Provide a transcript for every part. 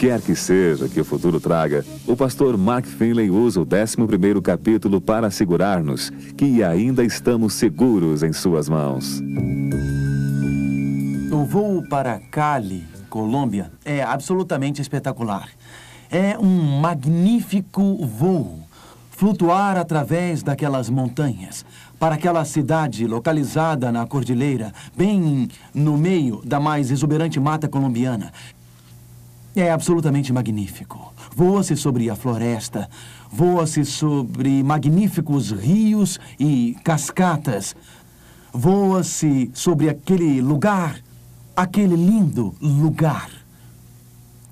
quer que seja que o futuro traga, o pastor Mark Finley usa o 11 capítulo para assegurar-nos que ainda estamos seguros em suas mãos. O voo para Cali, Colômbia, é absolutamente espetacular. É um magnífico voo. Flutuar através daquelas montanhas, para aquela cidade localizada na cordilheira, bem no meio da mais exuberante mata colombiana, é absolutamente magnífico. Voa-se sobre a floresta, voa-se sobre magníficos rios e cascatas, voa-se sobre aquele lugar, aquele lindo lugar.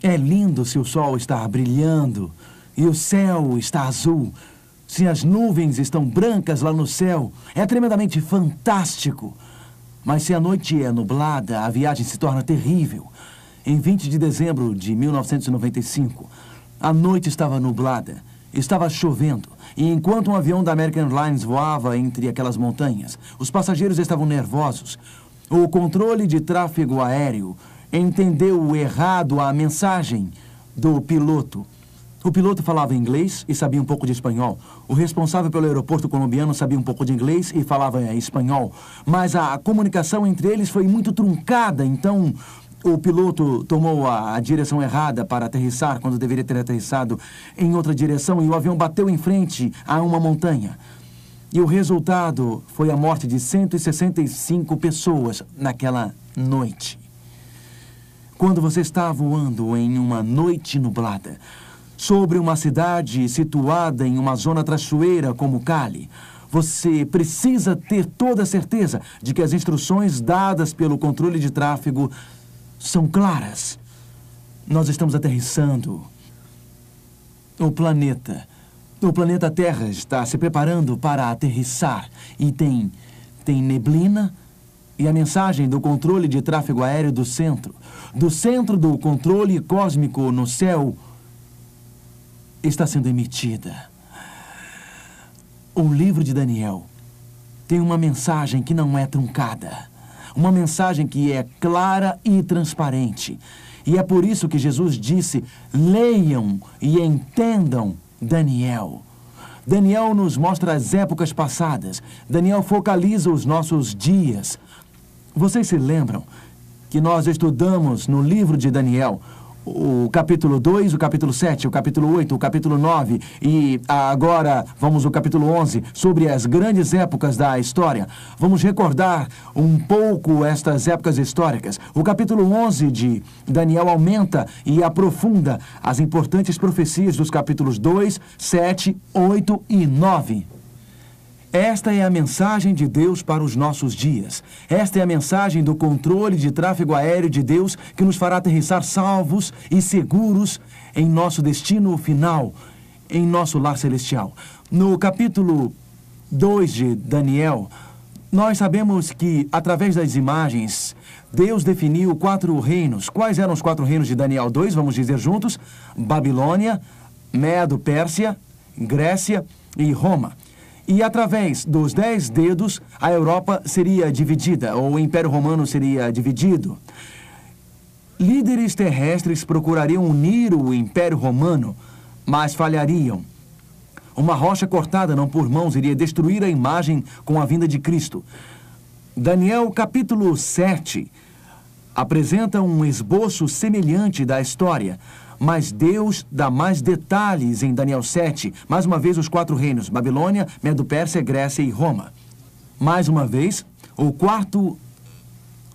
É lindo se o sol está brilhando e o céu está azul. Se as nuvens estão brancas lá no céu, é tremendamente fantástico. Mas se a noite é nublada, a viagem se torna terrível. Em 20 de dezembro de 1995, a noite estava nublada, estava chovendo, e enquanto um avião da American Airlines voava entre aquelas montanhas, os passageiros estavam nervosos. O controle de tráfego aéreo entendeu errado a mensagem do piloto. O piloto falava inglês e sabia um pouco de espanhol. O responsável pelo aeroporto colombiano sabia um pouco de inglês e falava espanhol. Mas a comunicação entre eles foi muito truncada, então o piloto tomou a, a, direção errada para aterrissar quando deveria ter aterrissado em outra direção e o avião bateu em frente a uma montanha. E o resultado foi a morte de 165 pessoas naquela noite. Quando você está voando em uma noite nublada, sobre uma cidade situada em uma zona traiçoeira como Cali, você precisa ter toda a certeza de que as instruções dadas pelo controle de tráfego são claras. Nós estamos aterrissando. O planeta, o planeta Terra está se preparando para aterrissar e tem tem neblina e a mensagem do controle de tráfego aéreo do centro, do centro do controle cósmico no céu está sendo emitida. O livro de Daniel tem uma mensagem que não é truncada. Uma mensagem que é clara e transparente. E é por isso que Jesus disse: leiam e entendam Daniel. Daniel nos mostra as épocas passadas. Daniel focaliza os nossos dias. Vocês se lembram que nós estudamos no livro de Daniel o capítulo 2, o capítulo 7, o capítulo 8, o capítulo 9 e agora vamos ao capítulo 11 sobre as grandes épocas da história. Vamos recordar um pouco estas épocas históricas. O capítulo 11 de Daniel aumenta e aprofunda as importantes profecias dos capítulos 2, 7, 8 e 9. Esta é a mensagem de Deus para os nossos dias. Esta é a mensagem do controle de tráfego aéreo de Deus que nos fará aterrissar salvos e seguros em nosso destino final, em nosso lar celestial. No capítulo 2 de Daniel, nós sabemos que, através das imagens, Deus definiu quatro reinos. Quais eram os quatro reinos de Daniel 2? Vamos dizer juntos: Babilônia, Medo, Pérsia, Grécia e Roma. E através dos dez dedos, a Europa seria dividida, ou o Império Romano seria dividido. Líderes terrestres procurariam unir o Império Romano, mas falhariam. Uma rocha cortada não por mãos iria destruir a imagem com a vinda de Cristo. Daniel capítulo 7 apresenta um esboço semelhante da história, mas Deus dá mais detalhes em Daniel 7. Mais uma vez, os quatro reinos: Babilônia, Medo-Pérsia, Grécia e Roma. Mais uma vez, o quarto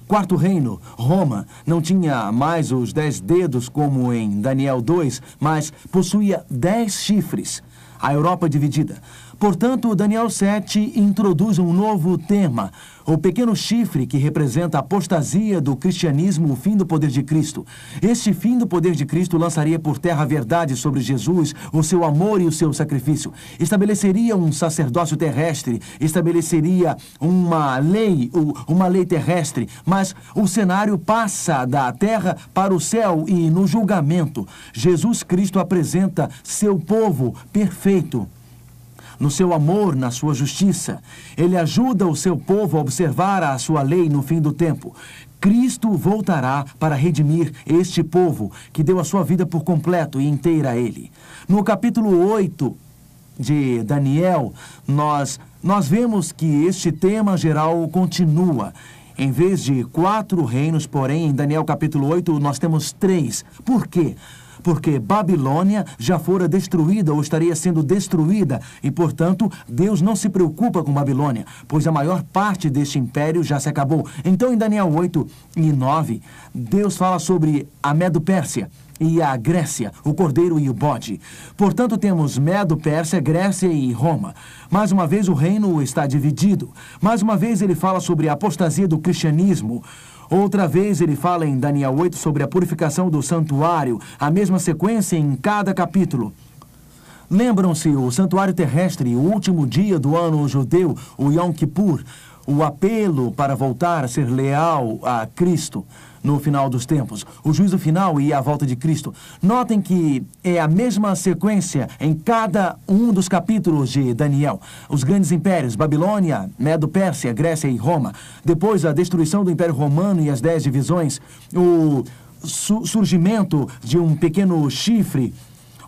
quarto reino, Roma, não tinha mais os dez dedos como em Daniel 2, mas possuía dez chifres. A Europa dividida. Portanto, Daniel 7 introduz um novo tema, o pequeno chifre que representa a apostasia do cristianismo, o fim do poder de Cristo. Este fim do poder de Cristo lançaria por terra a verdade sobre Jesus, o seu amor e o seu sacrifício. Estabeleceria um sacerdócio terrestre, estabeleceria uma lei, uma lei terrestre, mas o cenário passa da terra para o céu e no julgamento, Jesus Cristo apresenta seu povo perfeito no seu amor, na sua justiça. Ele ajuda o seu povo a observar a sua lei no fim do tempo. Cristo voltará para redimir este povo que deu a sua vida por completo e inteira a ele. No capítulo 8 de Daniel, nós, nós vemos que este tema geral continua. Em vez de quatro reinos, porém, em Daniel capítulo 8, nós temos três. Por quê? Porque Babilônia já fora destruída ou estaria sendo destruída, e, portanto, Deus não se preocupa com Babilônia, pois a maior parte deste império já se acabou. Então, em Daniel 8 e 9, Deus fala sobre a Medo-Pérsia e a Grécia, o cordeiro e o bode. Portanto, temos Medo, Pérsia, Grécia e Roma. Mais uma vez, o reino está dividido. Mais uma vez, ele fala sobre a apostasia do cristianismo. Outra vez ele fala em Daniel 8 sobre a purificação do santuário, a mesma sequência em cada capítulo. Lembram-se o santuário terrestre, o último dia do ano judeu, o Yom Kippur, o apelo para voltar a ser leal a Cristo no final dos tempos, o juízo final e a volta de Cristo. Notem que é a mesma sequência em cada um dos capítulos de Daniel. Os grandes impérios, Babilônia, Medo-Pérsia, Grécia e Roma. Depois, a destruição do Império Romano e as dez divisões. O su surgimento de um pequeno chifre,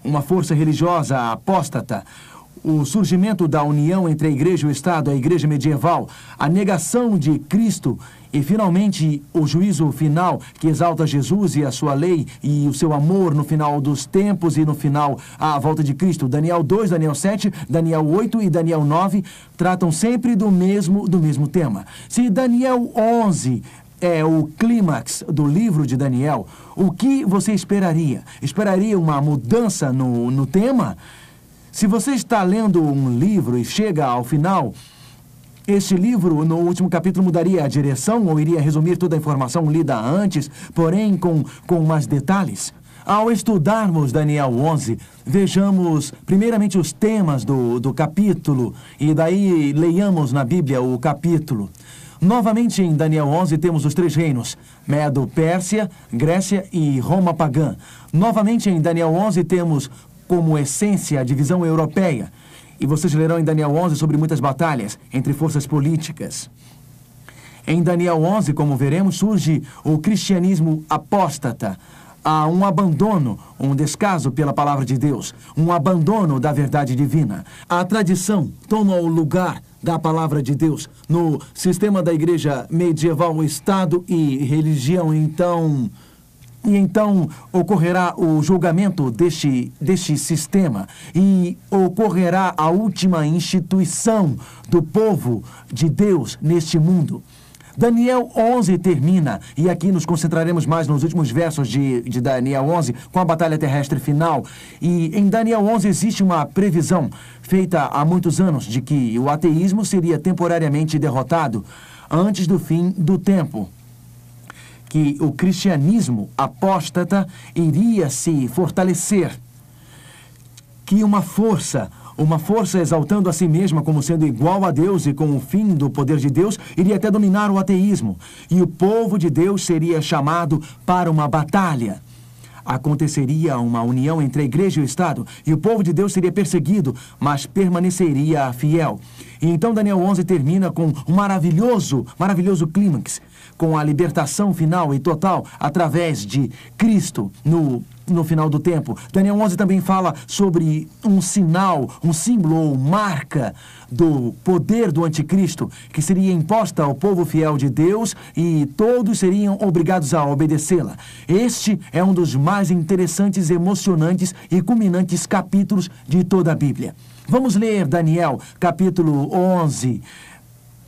uma força religiosa apóstata o surgimento da união entre a igreja e o Estado, a igreja medieval, a negação de Cristo e, finalmente, o juízo final que exalta Jesus e a sua lei e o seu amor no final dos tempos e no final a volta de Cristo. Daniel 2, Daniel 7, Daniel 8 e Daniel 9 tratam sempre do mesmo, do mesmo tema. Se Daniel 11 é o clímax do livro de Daniel, o que você esperaria? Esperaria uma mudança no, no tema? Se você está lendo um livro e chega ao final, este livro, no último capítulo, mudaria a direção ou iria resumir toda a informação lida antes, porém com, com mais detalhes? Ao estudarmos Daniel 11, vejamos primeiramente os temas do, do capítulo e daí leiamos na Bíblia o capítulo. Novamente em Daniel 11 temos os três reinos: Medo, Pérsia, Grécia e Roma pagã. Novamente em Daniel 11 temos como essência a divisão europeia. E vocês lerão em Daniel 11 sobre muitas batalhas entre forças políticas. Em Daniel 11, como veremos, surge o cristianismo apóstata. Há um abandono, um descaso pela palavra de Deus, um abandono da verdade divina. A tradição toma o lugar da palavra de Deus no sistema da igreja medieval, Estado e religião. Então, e então ocorrerá o julgamento deste, deste sistema e ocorrerá a última instituição do povo de Deus neste mundo. Daniel 11 termina, e aqui nos concentraremos mais nos últimos versos de, de Daniel 11, com a batalha terrestre final. E em Daniel 11 existe uma previsão feita há muitos anos de que o ateísmo seria temporariamente derrotado antes do fim do tempo que o cristianismo apóstata iria se fortalecer, que uma força, uma força exaltando a si mesma como sendo igual a Deus e com o fim do poder de Deus, iria até dominar o ateísmo, e o povo de Deus seria chamado para uma batalha. Aconteceria uma união entre a igreja e o Estado, e o povo de Deus seria perseguido, mas permaneceria fiel. E então Daniel 11 termina com um maravilhoso, maravilhoso clímax, com a libertação final e total através de Cristo no no final do tempo. Daniel 11 também fala sobre um sinal, um símbolo ou marca do poder do anticristo que seria imposta ao povo fiel de Deus e todos seriam obrigados a obedecê-la. Este é um dos mais interessantes, emocionantes e culminantes capítulos de toda a Bíblia. Vamos ler Daniel, capítulo 11.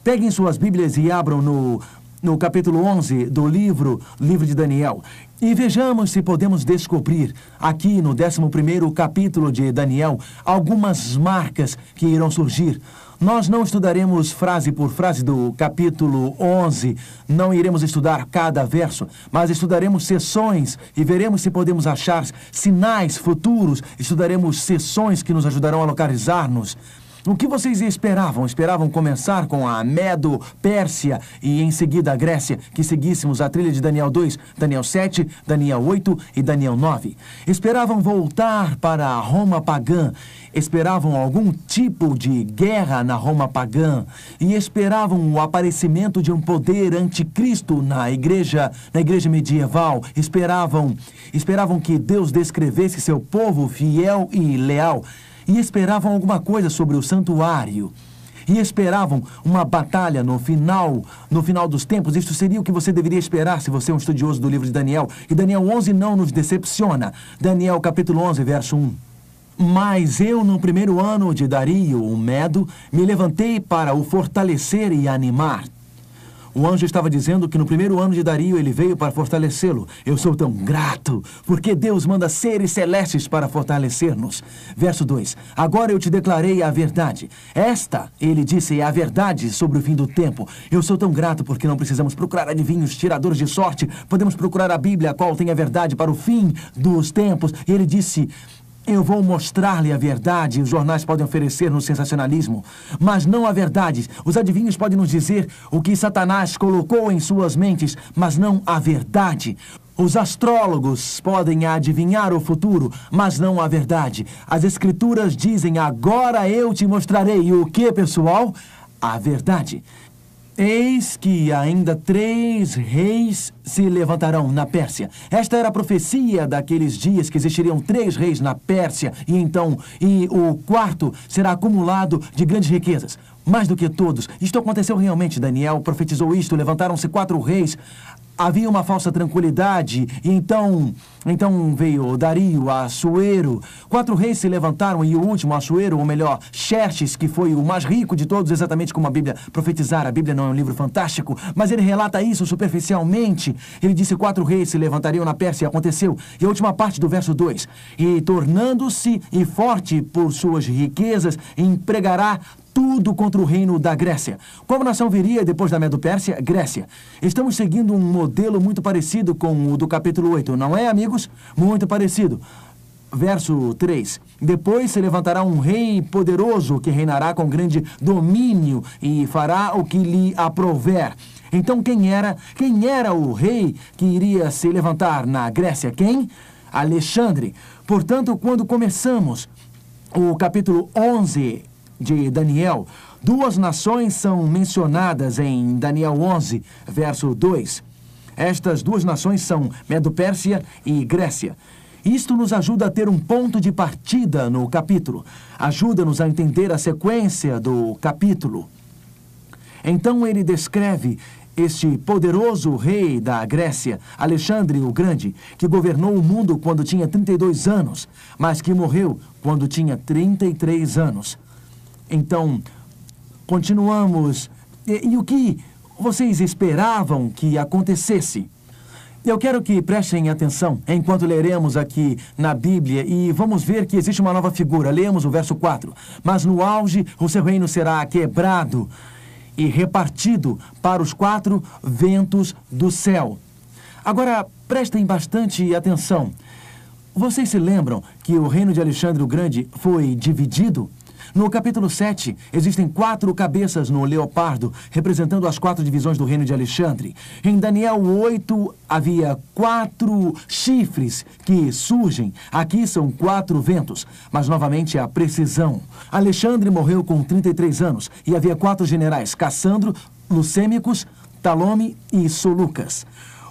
Peguem suas Bíblias e abram no no capítulo 11 do livro, livro de Daniel. E vejamos se podemos descobrir, aqui no 11 capítulo de Daniel, algumas marcas que irão surgir. Nós não estudaremos frase por frase do capítulo 11, não iremos estudar cada verso, mas estudaremos sessões e veremos se podemos achar sinais futuros, estudaremos sessões que nos ajudarão a localizar-nos. O que vocês esperavam? Esperavam começar com a Medo, Pérsia e em seguida a Grécia, que seguíssemos a trilha de Daniel 2, Daniel 7, Daniel 8 e Daniel 9. Esperavam voltar para a Roma pagã, esperavam algum tipo de guerra na Roma pagã e esperavam o aparecimento de um poder anticristo na igreja, na igreja medieval. Esperavam, esperavam que Deus descrevesse seu povo fiel e leal e esperavam alguma coisa sobre o santuário. E esperavam uma batalha no final, no final dos tempos. Isto seria o que você deveria esperar se você é um estudioso do livro de Daniel. E Daniel 11 não nos decepciona. Daniel capítulo 11, verso 1. Mas eu, no primeiro ano de Dario, o Medo, me levantei para o fortalecer e animar. O anjo estava dizendo que no primeiro ano de Dario ele veio para fortalecê-lo. Eu sou tão grato, porque Deus manda seres celestes para fortalecer-nos. Verso 2: Agora eu te declarei a verdade. Esta, ele disse, é a verdade sobre o fim do tempo. Eu sou tão grato porque não precisamos procurar adivinhos, tiradores de sorte. Podemos procurar a Bíblia, a qual tem a verdade para o fim dos tempos. E ele disse. Eu vou mostrar-lhe a verdade. Os jornais podem oferecer no sensacionalismo, mas não a verdade. Os adivinhos podem nos dizer o que Satanás colocou em suas mentes, mas não a verdade. Os astrólogos podem adivinhar o futuro, mas não a verdade. As escrituras dizem: agora eu te mostrarei o que, pessoal? A verdade. Eis que ainda três reis se levantarão na Pérsia. Esta era a profecia daqueles dias que existiriam três reis na Pérsia e então e o quarto será acumulado de grandes riquezas. Mais do que todos. Isto aconteceu realmente. Daniel profetizou isto. Levantaram-se quatro reis havia uma falsa tranquilidade, e então, então veio Dario, Assuero. Quatro reis se levantaram e o último, Assuero, ou melhor, Xerxes, que foi o mais rico de todos, exatamente como a Bíblia profetizara. A Bíblia não é um livro fantástico, mas ele relata isso superficialmente. Ele disse quatro reis se levantariam na Pérsia, e aconteceu. E a última parte do verso 2. E tornando-se e forte por suas riquezas, empregará tudo contra o reino da Grécia. Qual nação viria depois da Medo-Pérsia? Grécia. Estamos seguindo um modelo muito parecido com o do capítulo 8, não é, amigos? Muito parecido. Verso 3. Depois se levantará um rei poderoso que reinará com grande domínio e fará o que lhe aprover. Então quem era? Quem era o rei que iria se levantar na Grécia? Quem? Alexandre. Portanto, quando começamos o capítulo 11 de Daniel, duas nações são mencionadas em Daniel 11, verso 2. Estas duas nações são Medo-Pérsia e Grécia. Isto nos ajuda a ter um ponto de partida no capítulo. Ajuda-nos a entender a sequência do capítulo. Então ele descreve este poderoso rei da Grécia, Alexandre o Grande, que governou o mundo quando tinha 32 anos, mas que morreu quando tinha 33 anos. Então, continuamos. E, e o que vocês esperavam que acontecesse? Eu quero que prestem atenção enquanto leremos aqui na Bíblia e vamos ver que existe uma nova figura. Lemos o verso 4. Mas no auge o seu reino será quebrado e repartido para os quatro ventos do céu. Agora, prestem bastante atenção. Vocês se lembram que o reino de Alexandre o Grande foi dividido? No capítulo 7, existem quatro cabeças no leopardo, representando as quatro divisões do reino de Alexandre. Em Daniel 8, havia quatro chifres que surgem. Aqui são quatro ventos, mas novamente a precisão. Alexandre morreu com 33 anos e havia quatro generais: Cassandro, Lucêmicos, Talome e Solucas.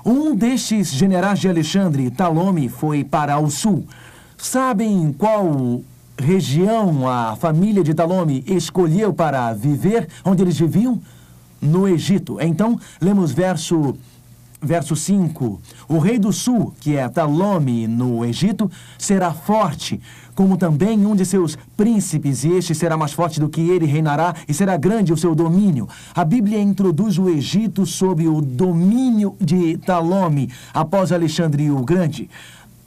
Um destes generais de Alexandre, Talome, foi para o sul. Sabem qual região a família de Talome escolheu para viver, onde eles viviam? No Egito. Então, lemos verso verso 5: O rei do sul, que é Talome no Egito, será forte, como também um de seus príncipes, e este será mais forte do que ele, reinará, e será grande o seu domínio. A Bíblia introduz o Egito sob o domínio de Talome, após Alexandre o Grande.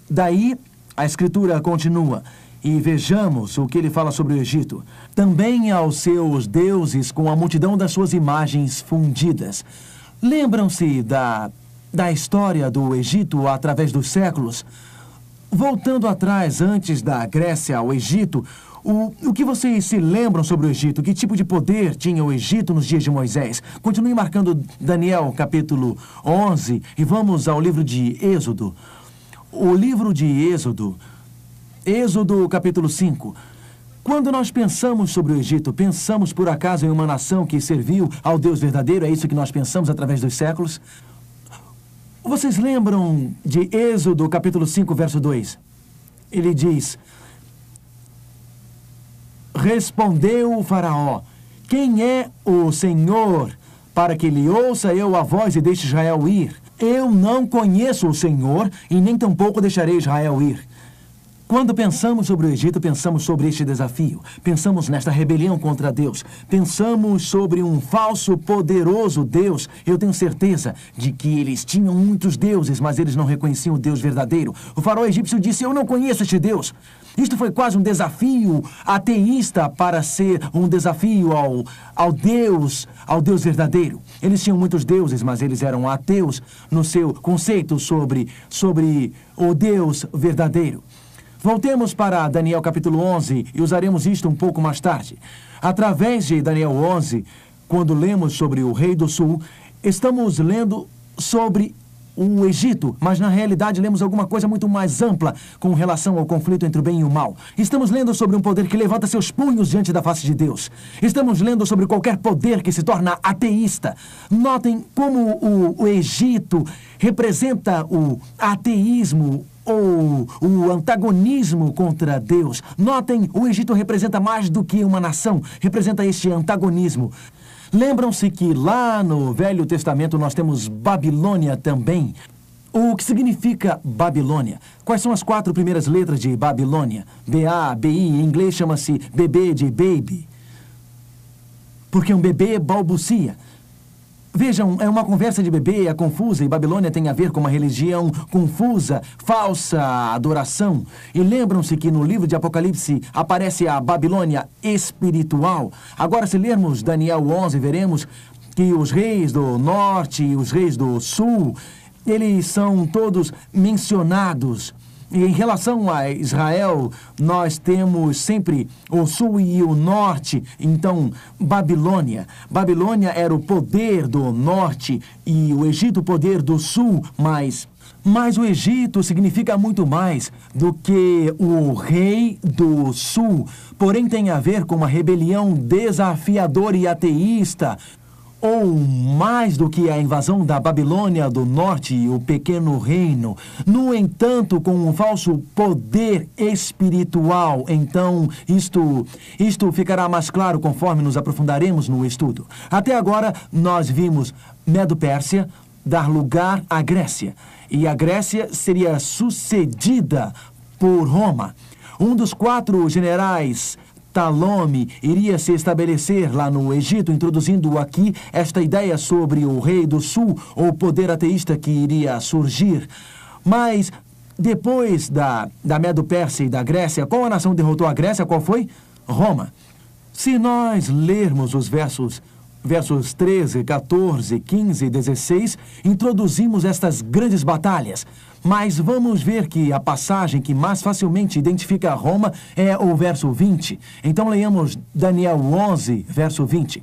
Daí, a escritura continua. E vejamos o que ele fala sobre o Egito. Também aos seus deuses com a multidão das suas imagens fundidas. Lembram-se da, da história do Egito através dos séculos? Voltando atrás, antes da Grécia ao Egito, o, o que vocês se lembram sobre o Egito? Que tipo de poder tinha o Egito nos dias de Moisés? Continue marcando Daniel, capítulo 11, e vamos ao livro de Êxodo. O livro de Êxodo, Êxodo, capítulo 5. Quando nós pensamos sobre o Egito, pensamos por acaso em uma nação que serviu ao Deus verdadeiro? É isso que nós pensamos através dos séculos? Vocês lembram de Êxodo, capítulo 5, verso 2? Ele diz: Respondeu o Faraó: Quem é o Senhor para que lhe ouça eu a voz e deixe Israel ir? Eu não conheço o Senhor e nem tampouco deixarei Israel ir. Quando pensamos sobre o Egito, pensamos sobre este desafio. Pensamos nesta rebelião contra Deus. Pensamos sobre um falso, poderoso Deus. Eu tenho certeza de que eles tinham muitos deuses, mas eles não reconheciam o Deus verdadeiro. O faraó egípcio disse: Eu não conheço este Deus. Isto foi quase um desafio ateísta para ser um desafio ao, ao Deus, ao Deus verdadeiro. Eles tinham muitos deuses, mas eles eram ateus no seu conceito sobre, sobre o Deus verdadeiro. Voltemos para Daniel capítulo 11 e usaremos isto um pouco mais tarde. Através de Daniel 11, quando lemos sobre o rei do sul, estamos lendo sobre o Egito, mas na realidade lemos alguma coisa muito mais ampla com relação ao conflito entre o bem e o mal. Estamos lendo sobre um poder que levanta seus punhos diante da face de Deus. Estamos lendo sobre qualquer poder que se torna ateísta. Notem como o, o Egito representa o ateísmo ou o antagonismo contra Deus. Notem, o Egito representa mais do que uma nação, representa este antagonismo. Lembram-se que lá no Velho Testamento nós temos Babilônia também. O que significa Babilônia? Quais são as quatro primeiras letras de Babilônia? B-A-B-I, em inglês chama-se bebê de baby. Porque um bebê balbucia. Vejam, é uma conversa de bebê, é confusa, e Babilônia tem a ver com uma religião confusa, falsa adoração. E lembram-se que no livro de Apocalipse aparece a Babilônia espiritual. Agora, se lermos Daniel 11, veremos que os reis do norte e os reis do sul, eles são todos mencionados em relação a Israel, nós temos sempre o sul e o norte. Então, Babilônia. Babilônia era o poder do norte e o Egito o poder do sul, mas mas o Egito significa muito mais do que o rei do sul. Porém, tem a ver com uma rebelião desafiadora e ateísta ou mais do que a invasão da Babilônia do Norte e o pequeno reino, no entanto, com um falso poder espiritual. Então, isto, isto ficará mais claro conforme nos aprofundaremos no estudo. Até agora, nós vimos Medo-Pérsia dar lugar à Grécia, e a Grécia seria sucedida por Roma. Um dos quatro generais Talome iria se estabelecer lá no Egito, introduzindo aqui esta ideia sobre o rei do sul, ou poder ateísta que iria surgir. Mas depois da, da Medo-Pérsia e da Grécia, qual a nação derrotou a Grécia? Qual foi? Roma. Se nós lermos os versos versos 13, 14, 15 e 16, introduzimos estas grandes batalhas. Mas vamos ver que a passagem que mais facilmente identifica Roma é o verso 20. Então leiamos Daniel 11, verso 20.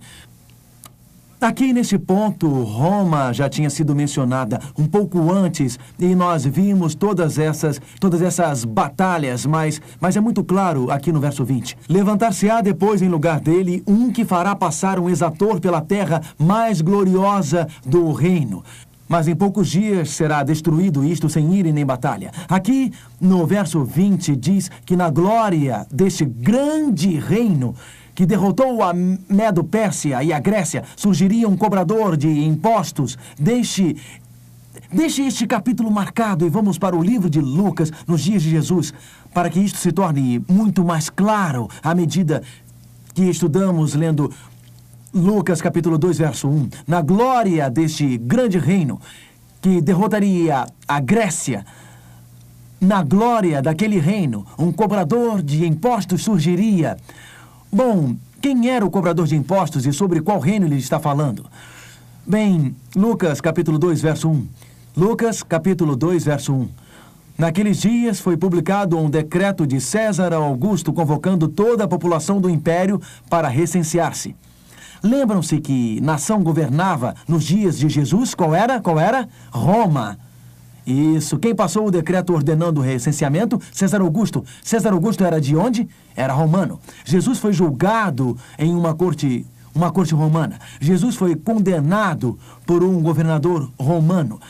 Aqui nesse ponto, Roma já tinha sido mencionada um pouco antes e nós vimos todas essas, todas essas batalhas, mas, mas é muito claro aqui no verso 20. Levantar-se-á depois em lugar dele um que fará passar um exator pela terra mais gloriosa do reino. Mas em poucos dias será destruído isto sem ir nem batalha. Aqui, no verso 20, diz que na glória deste grande reino que derrotou a Medo-Pérsia e a Grécia, surgiria um cobrador de impostos deste, deixe este capítulo marcado e vamos para o livro de Lucas nos dias de Jesus, para que isto se torne muito mais claro à medida que estudamos lendo Lucas capítulo 2, verso 1. Na glória deste grande reino que derrotaria a Grécia, na glória daquele reino, um cobrador de impostos surgiria. Bom, quem era o cobrador de impostos e sobre qual reino ele está falando? Bem, Lucas capítulo 2, verso 1. Lucas capítulo 2, verso 1. Naqueles dias foi publicado um decreto de César Augusto convocando toda a população do império para recensear-se. Lembram-se que nação governava nos dias de Jesus? Qual era? Qual era? Roma. Isso. Quem passou o decreto ordenando o recenseamento? César Augusto. César Augusto era de onde? Era romano. Jesus foi julgado em uma corte, uma corte romana. Jesus foi condenado por um governador romano.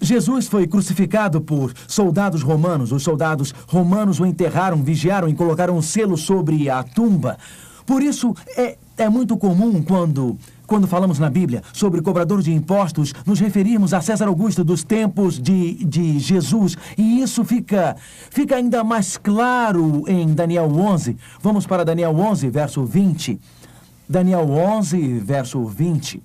Jesus foi crucificado por soldados romanos. Os soldados romanos o enterraram, vigiaram e colocaram um selo sobre a tumba. Por isso, é, é muito comum quando, quando falamos na Bíblia sobre cobrador de impostos, nos referirmos a César Augusto dos tempos de, de Jesus. E isso fica, fica ainda mais claro em Daniel 11. Vamos para Daniel 11, verso 20. Daniel 11, verso 20.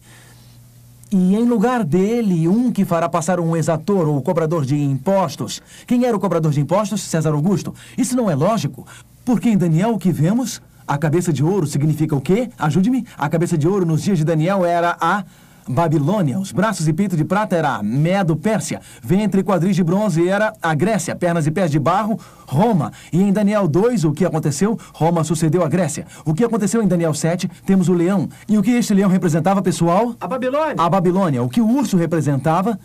E em lugar dele, um que fará passar um exator ou cobrador de impostos. Quem era o cobrador de impostos? César Augusto. Isso não é lógico, porque em Daniel o que vemos? A cabeça de ouro significa o quê? Ajude-me. A cabeça de ouro nos dias de Daniel era a Babilônia. Os braços e peito de prata era a Medo Pérsia. Ventre e quadris de bronze era a Grécia. Pernas e pés de barro, Roma. E em Daniel 2, o que aconteceu? Roma sucedeu a Grécia. O que aconteceu em Daniel 7? Temos o leão. E o que este leão representava, pessoal? A Babilônia. A Babilônia. O que o urso representava?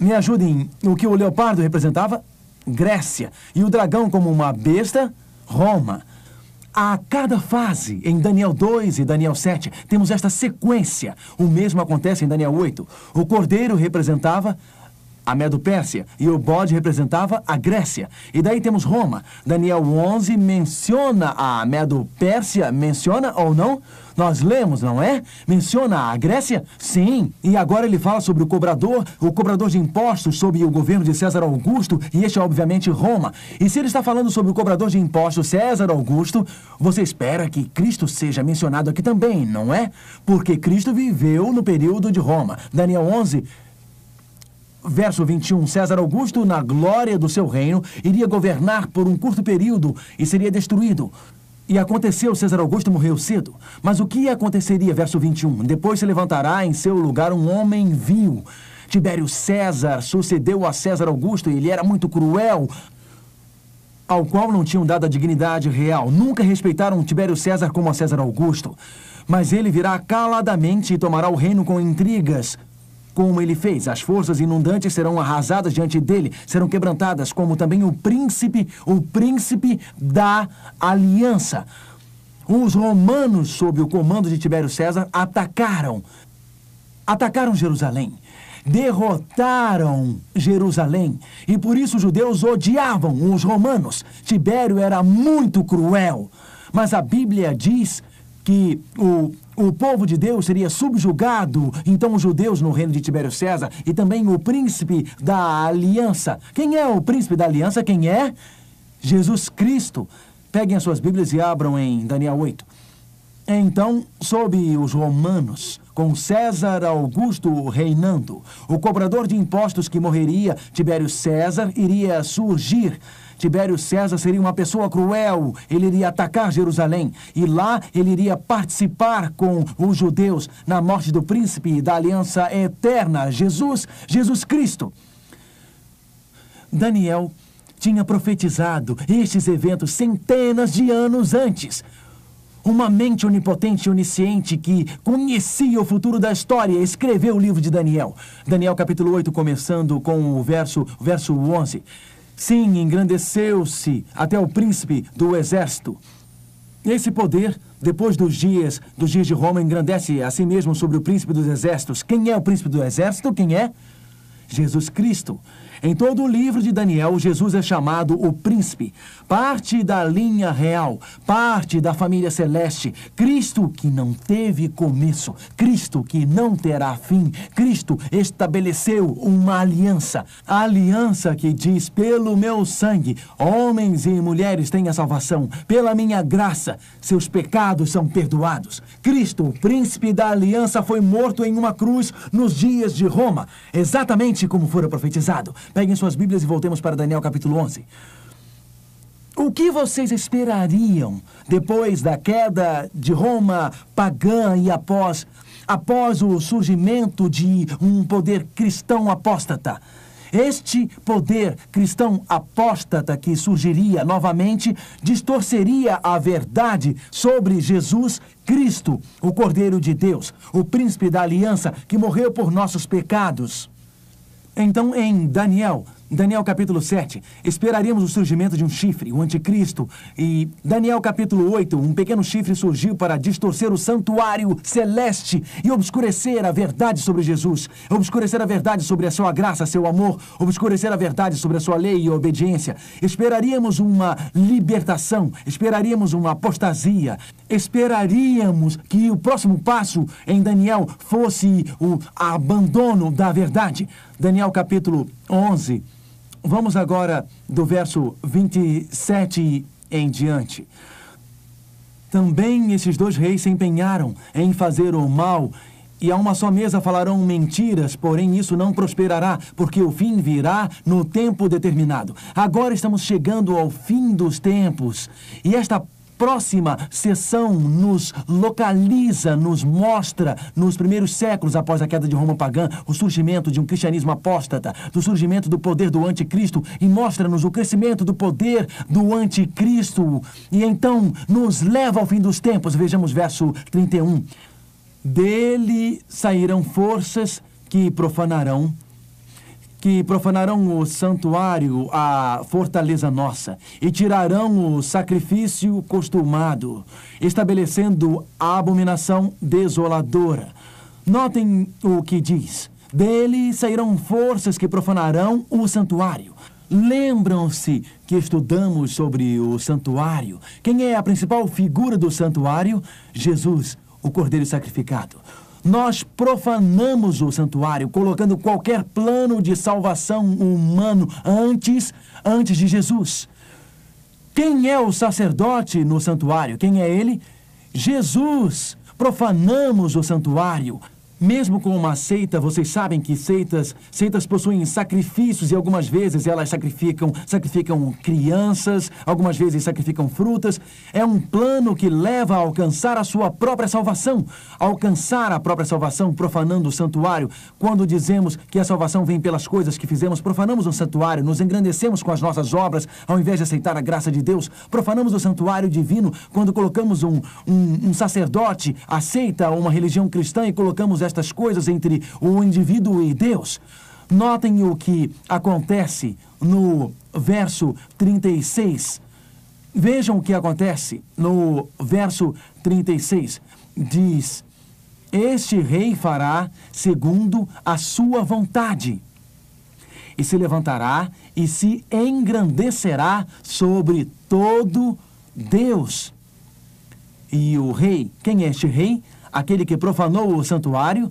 Me ajudem. O que o leopardo representava? Grécia. E o dragão como uma besta? Roma. A cada fase, em Daniel 2 e Daniel 7, temos esta sequência. O mesmo acontece em Daniel 8. O cordeiro representava a Medo-Pérsia e o bode representava a Grécia. E daí temos Roma. Daniel 11 menciona a Medo-Pérsia, menciona ou não? Nós lemos, não é? Menciona a Grécia? Sim. E agora ele fala sobre o cobrador, o cobrador de impostos sob o governo de César Augusto, e este é obviamente Roma. E se ele está falando sobre o cobrador de impostos César Augusto, você espera que Cristo seja mencionado aqui também, não é? Porque Cristo viveu no período de Roma. Daniel 11 Verso 21. César Augusto, na glória do seu reino, iria governar por um curto período e seria destruído. E aconteceu, César Augusto morreu cedo. Mas o que aconteceria, verso 21? Depois se levantará em seu lugar um homem vil. Tibério César sucedeu a César Augusto e ele era muito cruel, ao qual não tinham dado a dignidade real. Nunca respeitaram Tibério César como a César Augusto. Mas ele virá caladamente e tomará o reino com intrigas, como ele fez. As forças inundantes serão arrasadas diante dele, serão quebrantadas, como também o príncipe, o príncipe da aliança. Os romanos, sob o comando de Tibério César, atacaram. Atacaram Jerusalém. Derrotaram Jerusalém. E por isso os judeus odiavam os romanos. Tibério era muito cruel. Mas a Bíblia diz que o o povo de Deus seria subjugado, então os judeus no reino de Tibério César e também o príncipe da aliança. Quem é o príncipe da aliança? Quem é? Jesus Cristo. Peguem as suas Bíblias e abram em Daniel 8. Então, sob os romanos, com César Augusto reinando, o cobrador de impostos que morreria, Tibério César, iria surgir Tibério César seria uma pessoa cruel. Ele iria atacar Jerusalém. E lá ele iria participar com os judeus na morte do príncipe da aliança eterna, Jesus, Jesus Cristo. Daniel tinha profetizado estes eventos centenas de anos antes. Uma mente onipotente e onisciente que conhecia o futuro da história escreveu o livro de Daniel. Daniel capítulo 8, começando com o verso, verso 11. Sim, engrandeceu-se até o príncipe do exército. Esse poder, depois dos dias, dos dias de Roma, engrandece a si mesmo sobre o príncipe dos exércitos. Quem é o príncipe do exército? Quem é? Jesus Cristo. Em todo o livro de Daniel, Jesus é chamado o príncipe, parte da linha real, parte da família celeste, Cristo que não teve começo, Cristo que não terá fim, Cristo estabeleceu uma aliança, a aliança que diz: pelo meu sangue, homens e mulheres têm a salvação, pela minha graça, seus pecados são perdoados. Cristo, o príncipe da aliança, foi morto em uma cruz nos dias de Roma, exatamente como fora profetizado. Peguem suas Bíblias e voltemos para Daniel capítulo 11. O que vocês esperariam depois da queda de Roma pagã e após, após o surgimento de um poder cristão apóstata? Este poder cristão apóstata que surgiria novamente distorceria a verdade sobre Jesus Cristo, o Cordeiro de Deus, o príncipe da aliança que morreu por nossos pecados. Então, em Daniel, Daniel capítulo 7, esperaríamos o surgimento de um chifre, o anticristo. E Daniel capítulo 8, um pequeno chifre surgiu para distorcer o santuário celeste e obscurecer a verdade sobre Jesus, obscurecer a verdade sobre a sua graça, seu amor, obscurecer a verdade sobre a sua lei e obediência. Esperaríamos uma libertação, esperaríamos uma apostasia, esperaríamos que o próximo passo em Daniel fosse o abandono da verdade. Daniel capítulo 11 Vamos agora do verso 27 em diante. Também esses dois reis se empenharam em fazer o mal, e a uma só mesa falarão mentiras, porém isso não prosperará, porque o fim virá no tempo determinado. Agora estamos chegando ao fim dos tempos, e esta próxima sessão nos localiza, nos mostra, nos primeiros séculos após a queda de Roma pagã, o surgimento de um cristianismo apóstata, do surgimento do poder do anticristo, e mostra-nos o crescimento do poder do anticristo. E então nos leva ao fim dos tempos. Vejamos verso 31. Dele sairão forças que profanarão que profanarão o santuário, a fortaleza nossa, e tirarão o sacrifício costumado, estabelecendo a abominação desoladora. Notem o que diz. Dele sairão forças que profanarão o santuário. Lembram-se que estudamos sobre o santuário? Quem é a principal figura do santuário? Jesus, o Cordeiro sacrificado nós profanamos o santuário, colocando qualquer plano de salvação humano antes, antes de Jesus. Quem é o sacerdote no santuário? Quem é ele? Jesus. Profanamos o santuário, mesmo com uma seita, vocês sabem que seitas, seitas possuem sacrifícios e algumas vezes elas sacrificam, sacrificam crianças, algumas vezes sacrificam frutas. É um plano que leva a alcançar a sua própria salvação, alcançar a própria salvação profanando o santuário. Quando dizemos que a salvação vem pelas coisas que fizemos, profanamos o santuário, nos engrandecemos com as nossas obras, ao invés de aceitar a graça de Deus. Profanamos o santuário divino quando colocamos um, um, um sacerdote, aceita uma religião cristã e colocamos estas coisas entre o indivíduo e Deus. Notem o que acontece no verso 36. Vejam o que acontece no verso 36. Diz: Este rei fará segundo a sua vontade, e se levantará e se engrandecerá sobre todo Deus. E o rei, quem é este rei? Aquele que profanou o santuário,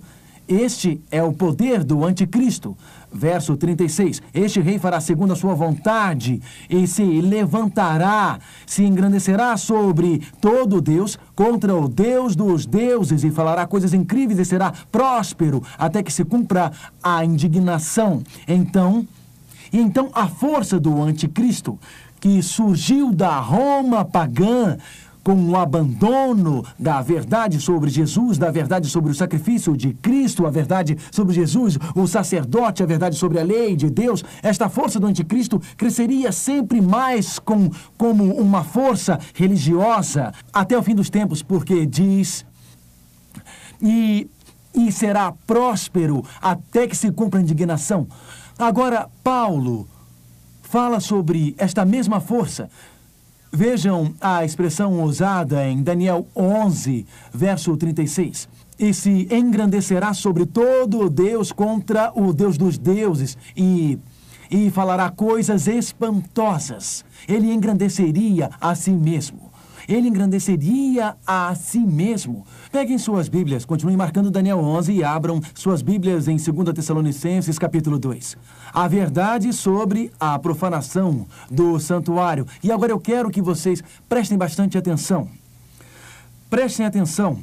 este é o poder do anticristo. Verso 36. Este rei fará segundo a sua vontade e se levantará, se engrandecerá sobre todo Deus, contra o Deus dos deuses, e falará coisas incríveis e será próspero, até que se cumpra a indignação. Então, e então a força do anticristo, que surgiu da Roma pagã, com o abandono da verdade sobre Jesus, da verdade sobre o sacrifício de Cristo, a verdade sobre Jesus, o sacerdote, a verdade sobre a lei de Deus, esta força do anticristo cresceria sempre mais com, como uma força religiosa até o fim dos tempos, porque diz. E, e será próspero até que se cumpra a indignação. Agora, Paulo fala sobre esta mesma força Vejam a expressão usada em Daniel 11, verso 36. E se engrandecerá sobre todo Deus contra o Deus dos deuses, e, e falará coisas espantosas. Ele engrandeceria a si mesmo. Ele engrandeceria a si mesmo. Peguem suas Bíblias, continuem marcando Daniel 11 e abram suas Bíblias em 2 Tessalonicenses, capítulo 2. A verdade sobre a profanação do santuário. E agora eu quero que vocês prestem bastante atenção. Prestem atenção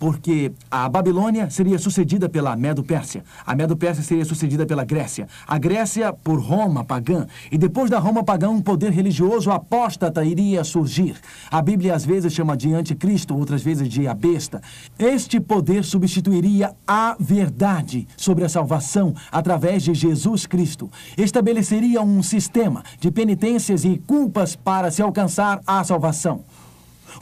porque a Babilônia seria sucedida pela Medo-Pérsia, a Medo-Pérsia seria sucedida pela Grécia, a Grécia por Roma pagã, e depois da Roma pagã um poder religioso apóstata iria surgir. A Bíblia às vezes chama de anticristo, outras vezes de a besta. Este poder substituiria a verdade sobre a salvação através de Jesus Cristo. Estabeleceria um sistema de penitências e culpas para se alcançar a salvação.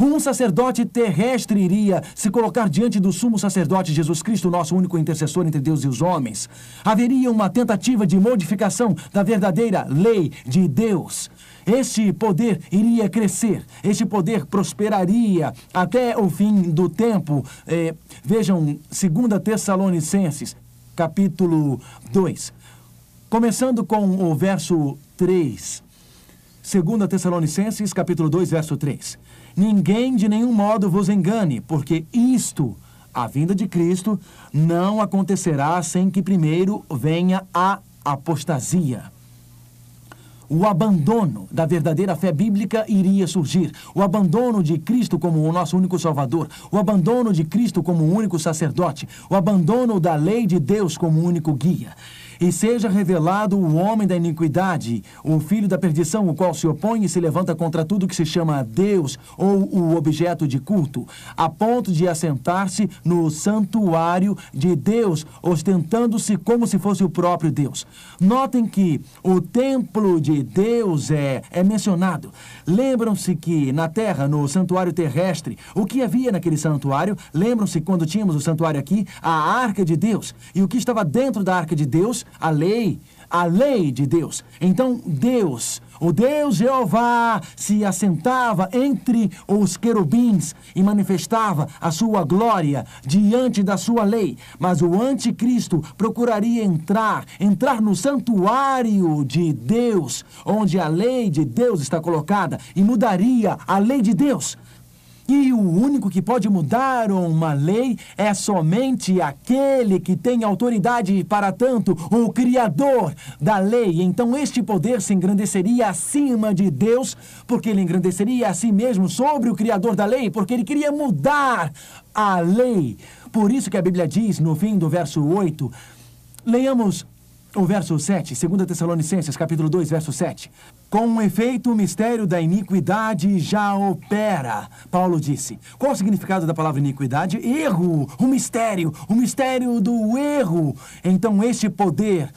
Um sacerdote terrestre iria se colocar diante do sumo sacerdote Jesus Cristo, nosso único intercessor entre Deus e os homens. Haveria uma tentativa de modificação da verdadeira lei de Deus. Este poder iria crescer, este poder prosperaria até o fim do tempo. É, vejam, 2 Tessalonicenses, capítulo 2. Começando com o verso 3. 2 Tessalonicenses, capítulo 2, verso 3. Ninguém de nenhum modo vos engane, porque isto, a vinda de Cristo, não acontecerá sem que primeiro venha a apostasia. O abandono da verdadeira fé bíblica iria surgir. O abandono de Cristo como o nosso único Salvador. O abandono de Cristo como o único sacerdote. O abandono da lei de Deus como único guia e seja revelado o homem da iniquidade, o filho da perdição, o qual se opõe e se levanta contra tudo que se chama Deus ou o objeto de culto, a ponto de assentar-se no santuário de Deus, ostentando-se como se fosse o próprio Deus. Notem que o templo de Deus é, é mencionado. Lembram-se que na terra, no santuário terrestre, o que havia naquele santuário? Lembram-se quando tínhamos o santuário aqui? A arca de Deus. E o que estava dentro da arca de Deus? A lei, a lei de Deus. Então, Deus, o Deus Jeová, se assentava entre os querubins e manifestava a sua glória diante da sua lei. Mas o anticristo procuraria entrar, entrar no santuário de Deus, onde a lei de Deus está colocada, e mudaria a lei de Deus. E o único que pode mudar uma lei é somente aquele que tem autoridade para tanto, o Criador da lei. Então este poder se engrandeceria acima de Deus, porque ele engrandeceria a si mesmo sobre o Criador da lei, porque ele queria mudar a lei. Por isso que a Bíblia diz no fim do verso 8, leiamos o verso 7, 2 Tessalonicenses, capítulo 2, verso 7. Com efeito, o mistério da iniquidade já opera, Paulo disse. Qual o significado da palavra iniquidade? Erro, o mistério, o mistério do erro. Então, este poder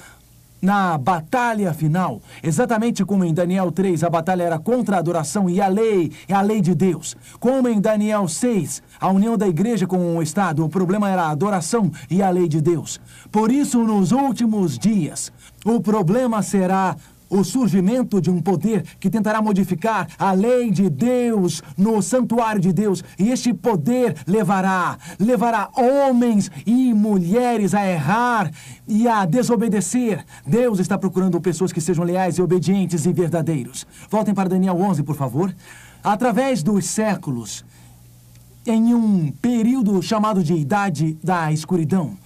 na batalha final, exatamente como em Daniel 3, a batalha era contra a adoração e a lei, é a lei de Deus. Como em Daniel 6, a união da igreja com o Estado, o problema era a adoração e a lei de Deus. Por isso, nos últimos dias, o problema será o surgimento de um poder que tentará modificar a lei de Deus no santuário de Deus. E este poder levará, levará homens e mulheres a errar e a desobedecer. Deus está procurando pessoas que sejam leais e obedientes e verdadeiros. Voltem para Daniel 11, por favor. Através dos séculos, em um período chamado de Idade da Escuridão,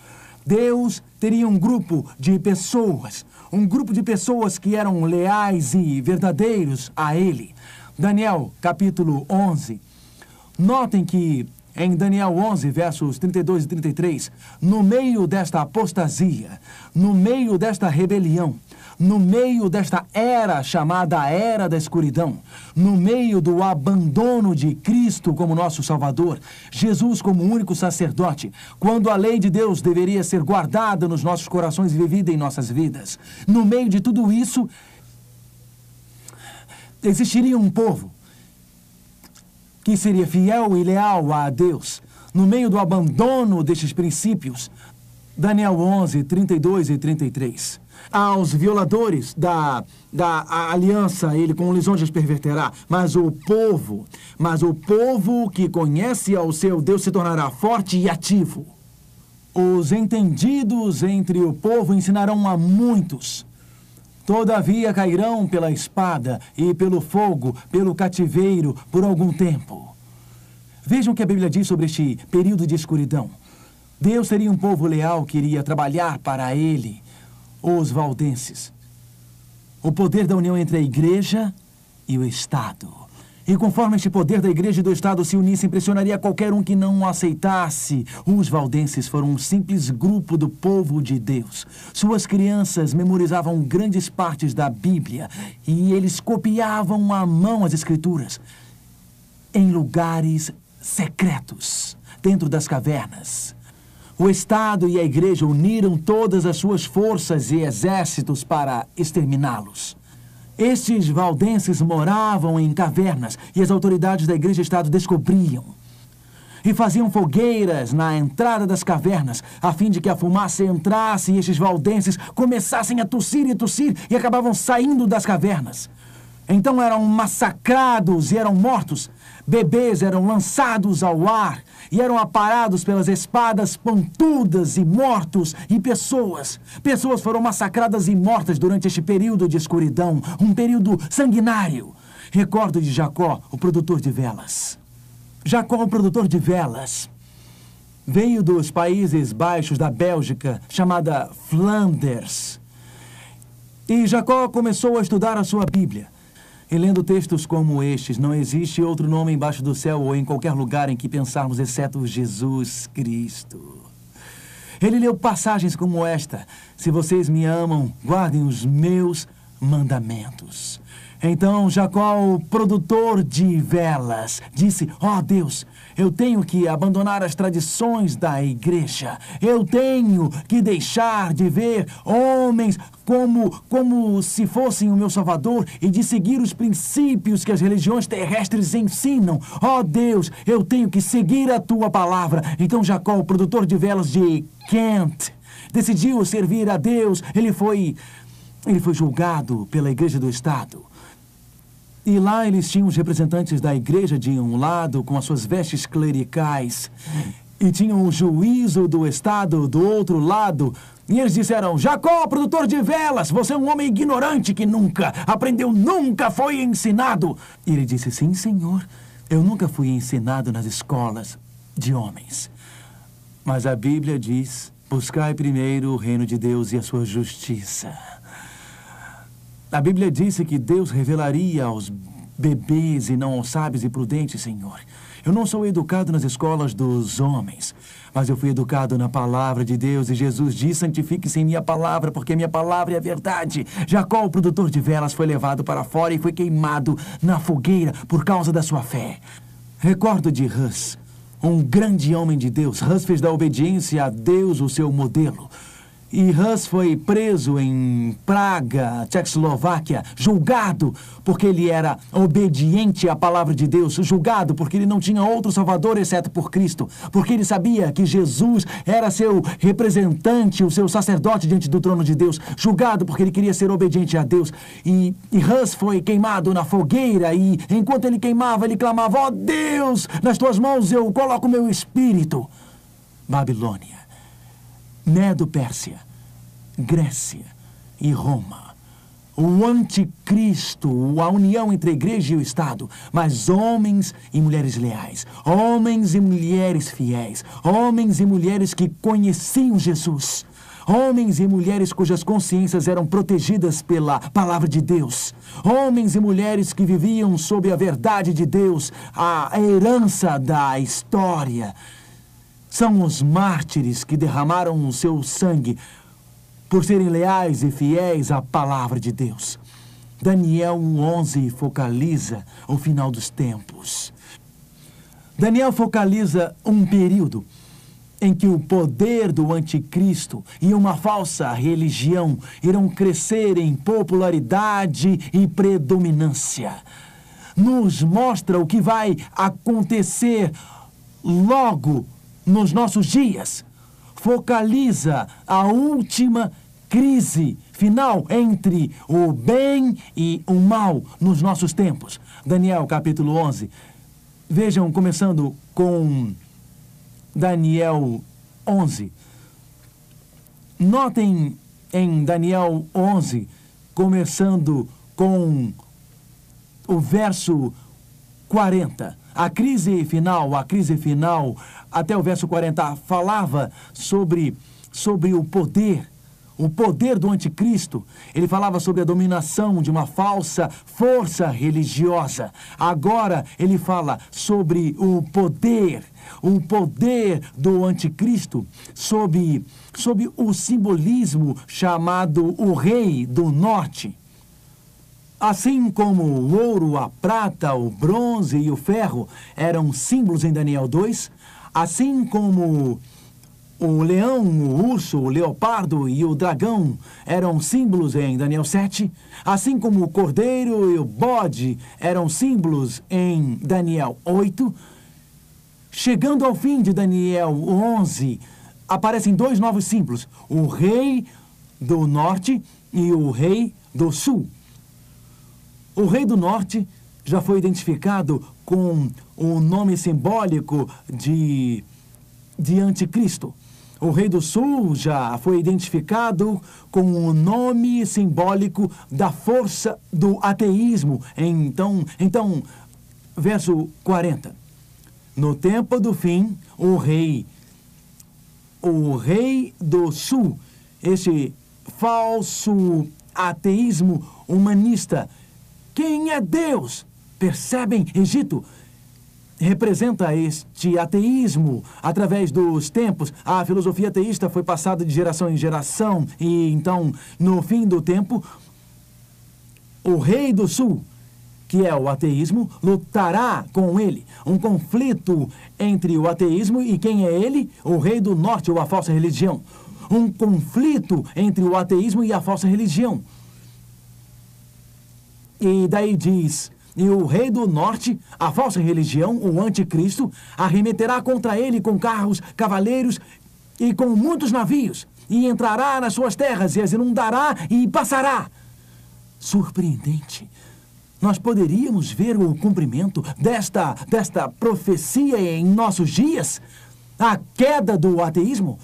Deus teria um grupo de pessoas, um grupo de pessoas que eram leais e verdadeiros a Ele. Daniel, capítulo 11. Notem que em Daniel 11, versos 32 e 33, no meio desta apostasia, no meio desta rebelião, no meio desta era chamada Era da Escuridão, no meio do abandono de Cristo como nosso Salvador, Jesus como único sacerdote, quando a lei de Deus deveria ser guardada nos nossos corações e vivida em nossas vidas, no meio de tudo isso, existiria um povo que seria fiel e leal a Deus, no meio do abandono destes princípios. Daniel 11, 32 e 33 aos violadores da, da aliança, ele com lisonjas perverterá. Mas o povo, mas o povo que conhece ao seu Deus se tornará forte e ativo. Os entendidos entre o povo ensinarão a muitos Todavia cairão pela espada e pelo fogo, pelo cativeiro, por algum tempo. Vejam o que a Bíblia diz sobre este período de escuridão. Deus seria um povo leal que iria trabalhar para ele, os valdenses. O poder da união entre a igreja e o Estado. E conforme este poder da igreja e do Estado se unisse, impressionaria qualquer um que não o aceitasse. Os valdenses foram um simples grupo do povo de Deus. Suas crianças memorizavam grandes partes da Bíblia e eles copiavam à mão as Escrituras em lugares secretos, dentro das cavernas. O Estado e a Igreja uniram todas as suas forças e exércitos para exterminá-los. Estes valdenses moravam em cavernas e as autoridades da Igreja e Estado descobriam. E faziam fogueiras na entrada das cavernas, a fim de que a fumaça entrasse e estes valdenses começassem a tossir e tossir e acabavam saindo das cavernas. Então eram massacrados e eram mortos. Bebês eram lançados ao ar e eram aparados pelas espadas pontudas e mortos e pessoas. Pessoas foram massacradas e mortas durante este período de escuridão, um período sanguinário. Recordo de Jacó, o produtor de velas. Jacó, o produtor de velas, veio dos Países Baixos da Bélgica, chamada Flanders. E Jacó começou a estudar a sua Bíblia. E lendo textos como estes, não existe outro nome embaixo do céu ou em qualquer lugar em que pensarmos exceto Jesus Cristo. Ele leu passagens como esta: Se vocês me amam, guardem os meus mandamentos. Então Jacó, o produtor de velas, disse: Ó oh Deus, eu tenho que abandonar as tradições da igreja. Eu tenho que deixar de ver homens como, como se fossem o meu Salvador e de seguir os princípios que as religiões terrestres ensinam. Ó oh Deus, eu tenho que seguir a tua palavra. Então Jacó, o produtor de velas de Kent, decidiu servir a Deus. Ele foi ele foi julgado pela igreja do estado. E lá eles tinham os representantes da igreja de um lado, com as suas vestes clericais, e tinham o juízo do Estado do outro lado. E eles disseram: Jacó, produtor de velas, você é um homem ignorante que nunca aprendeu, nunca foi ensinado. E ele disse: Sim, senhor, eu nunca fui ensinado nas escolas de homens. Mas a Bíblia diz: Buscai primeiro o reino de Deus e a sua justiça. A Bíblia disse que Deus revelaria aos bebês e não aos sábios e prudentes, Senhor. Eu não sou educado nas escolas dos homens, mas eu fui educado na palavra de Deus e Jesus diz: santifique-se em minha palavra, porque minha palavra é a verdade. Jacó, o produtor de velas, foi levado para fora e foi queimado na fogueira por causa da sua fé. Recordo de Hus, um grande homem de Deus. Hus fez da obediência a Deus o seu modelo. E Hus foi preso em Praga, Tchecoslováquia, julgado porque ele era obediente à palavra de Deus, julgado porque ele não tinha outro Salvador exceto por Cristo, porque ele sabia que Jesus era seu representante, o seu sacerdote diante do trono de Deus, julgado porque ele queria ser obediente a Deus. E, e Hus foi queimado na fogueira e enquanto ele queimava, ele clamava: Ó oh Deus, nas tuas mãos eu coloco meu espírito. Babilônia. Medo-Pérsia, Grécia e Roma. O anticristo, a união entre a igreja e o Estado, mas homens e mulheres leais, homens e mulheres fiéis, homens e mulheres que conheciam Jesus, homens e mulheres cujas consciências eram protegidas pela palavra de Deus, homens e mulheres que viviam sob a verdade de Deus, a herança da história são os mártires que derramaram o seu sangue por serem leais e fiéis à palavra de Deus. Daniel 11 focaliza o final dos tempos. Daniel focaliza um período em que o poder do anticristo e uma falsa religião irão crescer em popularidade e predominância. Nos mostra o que vai acontecer logo nos nossos dias. Focaliza a última crise final entre o bem e o mal nos nossos tempos. Daniel capítulo 11. Vejam, começando com Daniel 11. Notem em Daniel 11 começando com o verso 40. A crise final, a crise final, até o verso 40, falava sobre, sobre o poder o poder do anticristo. Ele falava sobre a dominação de uma falsa força religiosa. Agora ele fala sobre o poder, o poder do anticristo, sob, sob o simbolismo chamado o rei do norte. Assim como o ouro, a prata, o bronze e o ferro eram símbolos em Daniel 2, assim como o leão, o urso, o leopardo e o dragão eram símbolos em Daniel 7, assim como o cordeiro e o bode eram símbolos em Daniel 8. Chegando ao fim de Daniel 11, aparecem dois novos símbolos: o rei do norte e o rei do sul. O rei do norte já foi identificado com o nome simbólico de, de anticristo. O rei do sul já foi identificado com o nome simbólico da força do ateísmo. Então, então verso 40. No tempo do fim, o rei, o rei do sul, esse falso ateísmo humanista, quem é Deus? Percebem, Egito? representa este ateísmo através dos tempos. A filosofia ateísta foi passada de geração em geração e então, no fim do tempo, o rei do sul, que é o ateísmo, lutará com ele. Um conflito entre o ateísmo e quem é ele? O rei do norte ou a falsa religião. Um conflito entre o ateísmo e a falsa religião. E daí diz e o rei do norte, a falsa religião, o anticristo, arremeterá contra ele com carros, cavaleiros e com muitos navios, e entrará nas suas terras e as inundará e passará. Surpreendente. Nós poderíamos ver o cumprimento desta, desta profecia em nossos dias? A queda do ateísmo?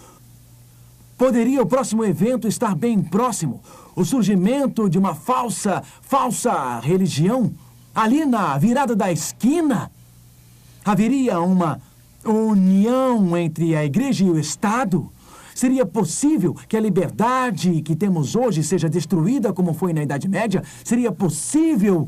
Poderia o próximo evento estar bem próximo? O surgimento de uma falsa, falsa religião? ali na virada da esquina, haveria uma união entre a igreja e o Estado? Seria possível que a liberdade que temos hoje seja destruída como foi na Idade Média? Seria possível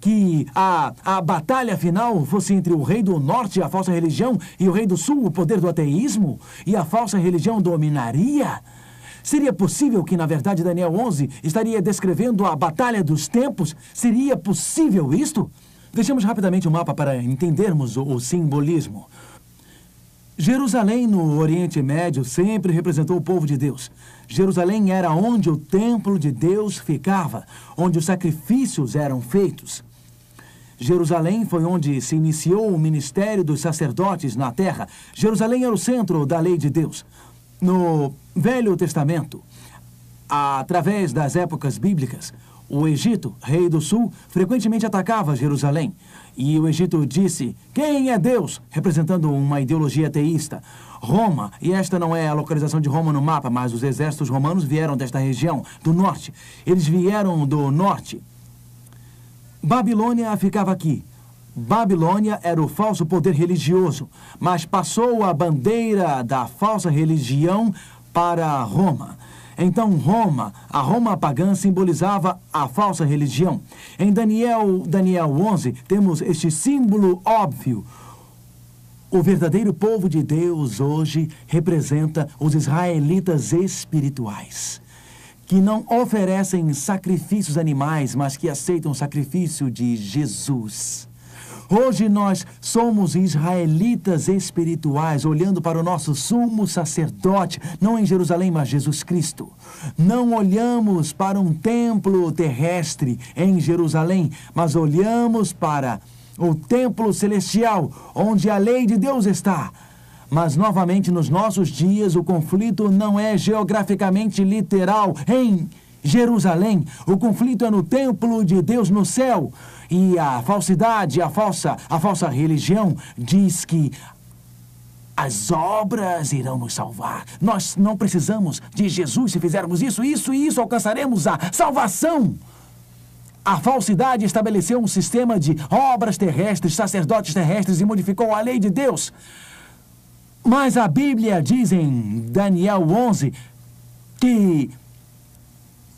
que a, a batalha final fosse entre o rei do norte, a falsa religião, e o rei do sul, o poder do ateísmo? E a falsa religião dominaria? Seria possível que, na verdade, Daniel 11 estaria descrevendo a batalha dos tempos? Seria possível isto? Deixemos rapidamente o mapa para entendermos o, o simbolismo. Jerusalém, no Oriente Médio, sempre representou o povo de Deus. Jerusalém era onde o templo de Deus ficava, onde os sacrifícios eram feitos. Jerusalém foi onde se iniciou o ministério dos sacerdotes na terra. Jerusalém era o centro da lei de Deus. No Velho Testamento, através das épocas bíblicas, o Egito, rei do sul, frequentemente atacava Jerusalém. E o Egito disse: Quem é Deus? representando uma ideologia teísta. Roma, e esta não é a localização de Roma no mapa, mas os exércitos romanos vieram desta região, do norte. Eles vieram do norte. Babilônia ficava aqui. Babilônia era o falso poder religioso, mas passou a bandeira da falsa religião para Roma. Então, Roma, a Roma pagã, simbolizava a falsa religião. Em Daniel, Daniel 11, temos este símbolo óbvio. O verdadeiro povo de Deus hoje representa os israelitas espirituais, que não oferecem sacrifícios animais, mas que aceitam o sacrifício de Jesus. Hoje nós somos israelitas espirituais, olhando para o nosso sumo sacerdote, não em Jerusalém, mas Jesus Cristo. Não olhamos para um templo terrestre em Jerusalém, mas olhamos para o templo celestial, onde a lei de Deus está. Mas novamente nos nossos dias o conflito não é geograficamente literal em Jerusalém. O conflito é no templo de Deus no céu. E a falsidade, a falsa, a falsa religião diz que as obras irão nos salvar. Nós não precisamos de Jesus se fizermos isso, isso e isso, alcançaremos a salvação. A falsidade estabeleceu um sistema de obras terrestres, sacerdotes terrestres e modificou a lei de Deus. Mas a Bíblia diz em Daniel 11 que,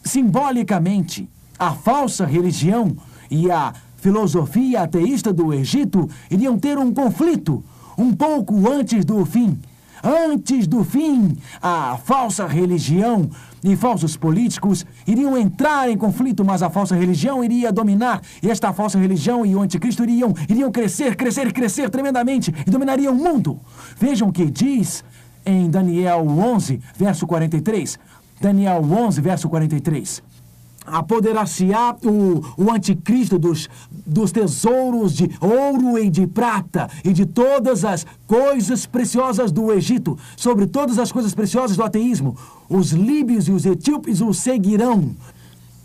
simbolicamente, a falsa religião e a filosofia ateísta do Egito iriam ter um conflito um pouco antes do fim. Antes do fim, a falsa religião e falsos políticos iriam entrar em conflito, mas a falsa religião iria dominar. E esta falsa religião e o anticristo iriam, iriam crescer, crescer, crescer tremendamente e dominariam o mundo. Vejam o que diz em Daniel 11, verso 43. Daniel 11, verso 43 apoderar-se-á o, o anticristo dos, dos tesouros de ouro e de prata e de todas as coisas preciosas do Egito, sobre todas as coisas preciosas do ateísmo. Os líbios e os etíopes o seguirão.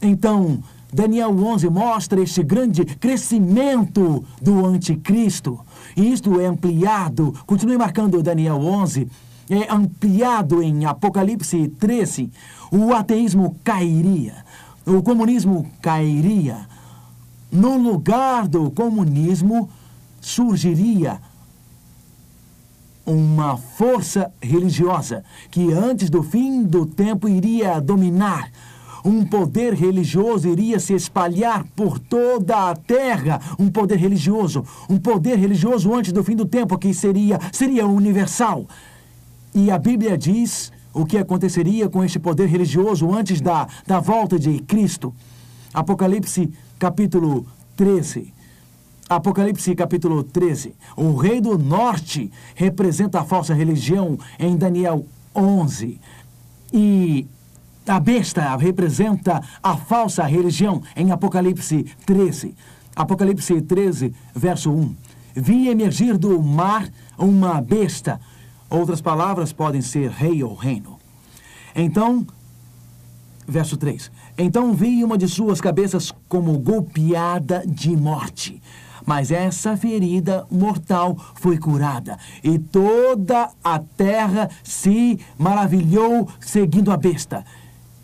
Então, Daniel 11 mostra este grande crescimento do anticristo. E isto é ampliado, continue marcando Daniel 11, é ampliado em Apocalipse 13. O ateísmo cairia o comunismo cairia. No lugar do comunismo surgiria uma força religiosa que antes do fim do tempo iria dominar. Um poder religioso iria se espalhar por toda a terra. Um poder religioso, um poder religioso antes do fim do tempo que seria seria universal. E a Bíblia diz o que aconteceria com este poder religioso antes da, da volta de Cristo. Apocalipse capítulo 13. Apocalipse capítulo 13. O rei do norte representa a falsa religião em Daniel 11. E a besta representa a falsa religião em Apocalipse 13. Apocalipse 13, verso 1. Vi emergir do mar uma besta Outras palavras podem ser rei ou reino. Então, verso 3: Então vi uma de suas cabeças como golpeada de morte. Mas essa ferida mortal foi curada, e toda a terra se maravilhou seguindo a besta.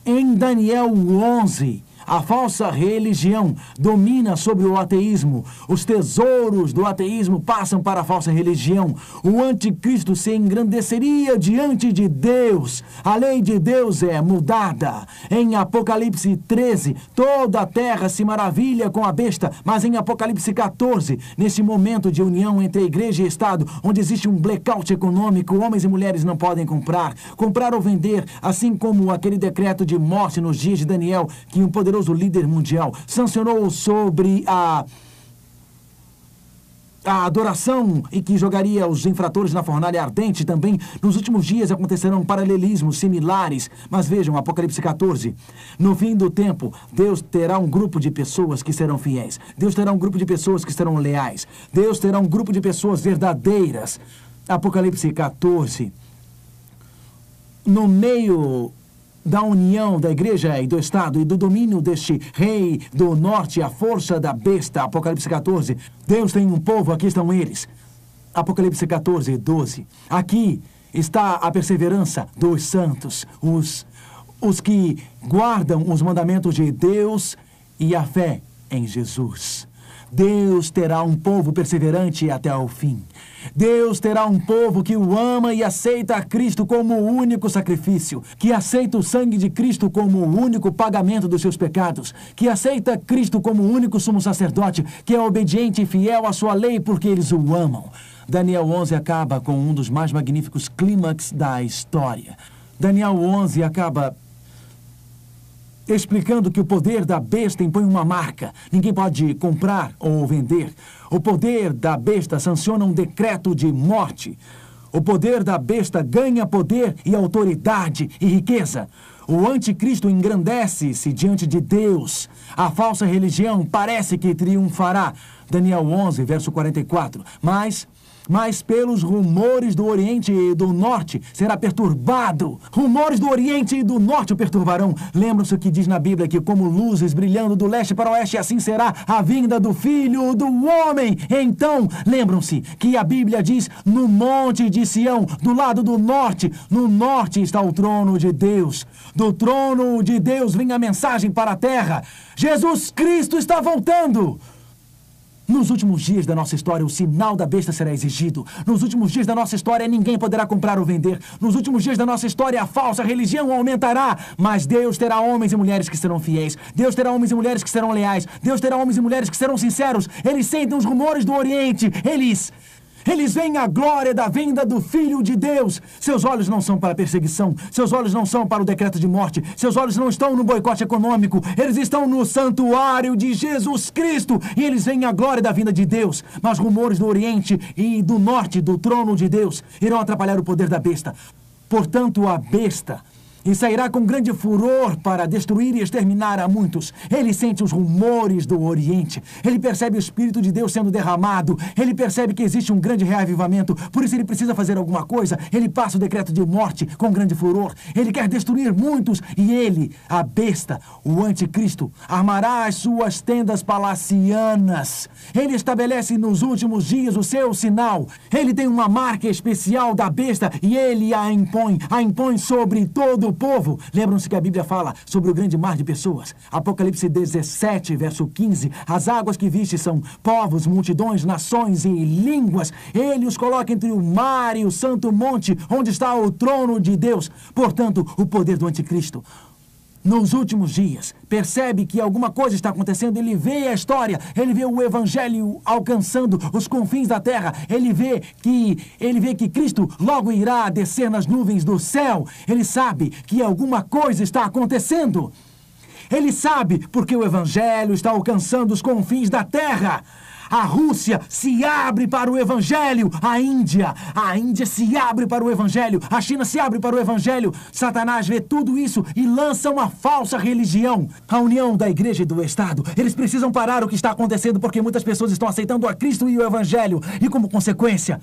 Em Daniel 11, a falsa religião domina sobre o ateísmo. Os tesouros do ateísmo passam para a falsa religião. O anticristo se engrandeceria diante de Deus. A lei de Deus é mudada. Em Apocalipse 13, toda a terra se maravilha com a besta, mas em Apocalipse 14, nesse momento de união entre igreja e Estado, onde existe um blackout econômico, homens e mulheres não podem comprar, comprar ou vender, assim como aquele decreto de morte nos dias de Daniel, que um poderoso poderoso líder mundial, sancionou sobre a a adoração e que jogaria os infratores na fornalha ardente também. Nos últimos dias acontecerão paralelismos similares. Mas vejam, Apocalipse 14. No fim do tempo, Deus terá um grupo de pessoas que serão fiéis. Deus terá um grupo de pessoas que serão leais. Deus terá um grupo de pessoas verdadeiras. Apocalipse 14. No meio da união da igreja e do Estado e do domínio deste rei do norte, a força da besta. Apocalipse 14. Deus tem um povo, aqui estão eles. Apocalipse 14, 12. Aqui está a perseverança dos santos, os, os que guardam os mandamentos de Deus e a fé em Jesus. Deus terá um povo perseverante até o fim. Deus terá um povo que o ama e aceita a Cristo como o único sacrifício, que aceita o sangue de Cristo como o único pagamento dos seus pecados, que aceita Cristo como o único sumo sacerdote, que é obediente e fiel à sua lei porque eles o amam. Daniel 11 acaba com um dos mais magníficos clímax da história. Daniel 11 acaba explicando que o poder da besta impõe uma marca. Ninguém pode comprar ou vender. O poder da besta sanciona um decreto de morte. O poder da besta ganha poder e autoridade e riqueza. O anticristo engrandece-se diante de Deus. A falsa religião parece que triunfará. Daniel 11, verso 44. Mas mas pelos rumores do Oriente e do Norte será perturbado. Rumores do Oriente e do Norte o perturbarão. Lembram-se o que diz na Bíblia que, como luzes brilhando do leste para o oeste, assim será a vinda do Filho do Homem. Então, lembram-se que a Bíblia diz: no monte de Sião, do lado do norte, no norte está o trono de Deus. Do trono de Deus vem a mensagem para a terra: Jesus Cristo está voltando. Nos últimos dias da nossa história, o sinal da besta será exigido. Nos últimos dias da nossa história, ninguém poderá comprar ou vender. Nos últimos dias da nossa história, a falsa religião aumentará. Mas Deus terá homens e mulheres que serão fiéis. Deus terá homens e mulheres que serão leais. Deus terá homens e mulheres que serão sinceros. Eles sentem os rumores do Oriente. Eles eles veem a glória da vinda do Filho de Deus. Seus olhos não são para a perseguição, seus olhos não são para o decreto de morte, seus olhos não estão no boicote econômico, eles estão no santuário de Jesus Cristo e eles veem a glória da vinda de Deus. Mas rumores do Oriente e do Norte, do trono de Deus, irão atrapalhar o poder da besta. Portanto, a besta e sairá com grande furor para destruir e exterminar a muitos. Ele sente os rumores do Oriente. Ele percebe o Espírito de Deus sendo derramado. Ele percebe que existe um grande reavivamento. Por isso ele precisa fazer alguma coisa. Ele passa o decreto de morte com grande furor. Ele quer destruir muitos. E ele, a besta, o anticristo, armará as suas tendas palacianas. Ele estabelece nos últimos dias o seu sinal. Ele tem uma marca especial da besta e ele a impõe. A impõe sobre todo o povo. Lembram-se que a Bíblia fala sobre o grande mar de pessoas. Apocalipse 17, verso 15. As águas que viste são povos, multidões, nações e línguas. Ele os coloca entre o mar e o santo monte, onde está o trono de Deus. Portanto, o poder do anticristo nos últimos dias, percebe que alguma coisa está acontecendo, ele vê a história, ele vê o evangelho alcançando os confins da terra, ele vê que ele vê que Cristo logo irá descer nas nuvens do céu. Ele sabe que alguma coisa está acontecendo. Ele sabe porque o evangelho está alcançando os confins da terra. A Rússia se abre para o Evangelho. A Índia, a Índia se abre para o Evangelho. A China se abre para o Evangelho. Satanás vê tudo isso e lança uma falsa religião. A união da igreja e do Estado. Eles precisam parar o que está acontecendo porque muitas pessoas estão aceitando a Cristo e o Evangelho. E como consequência,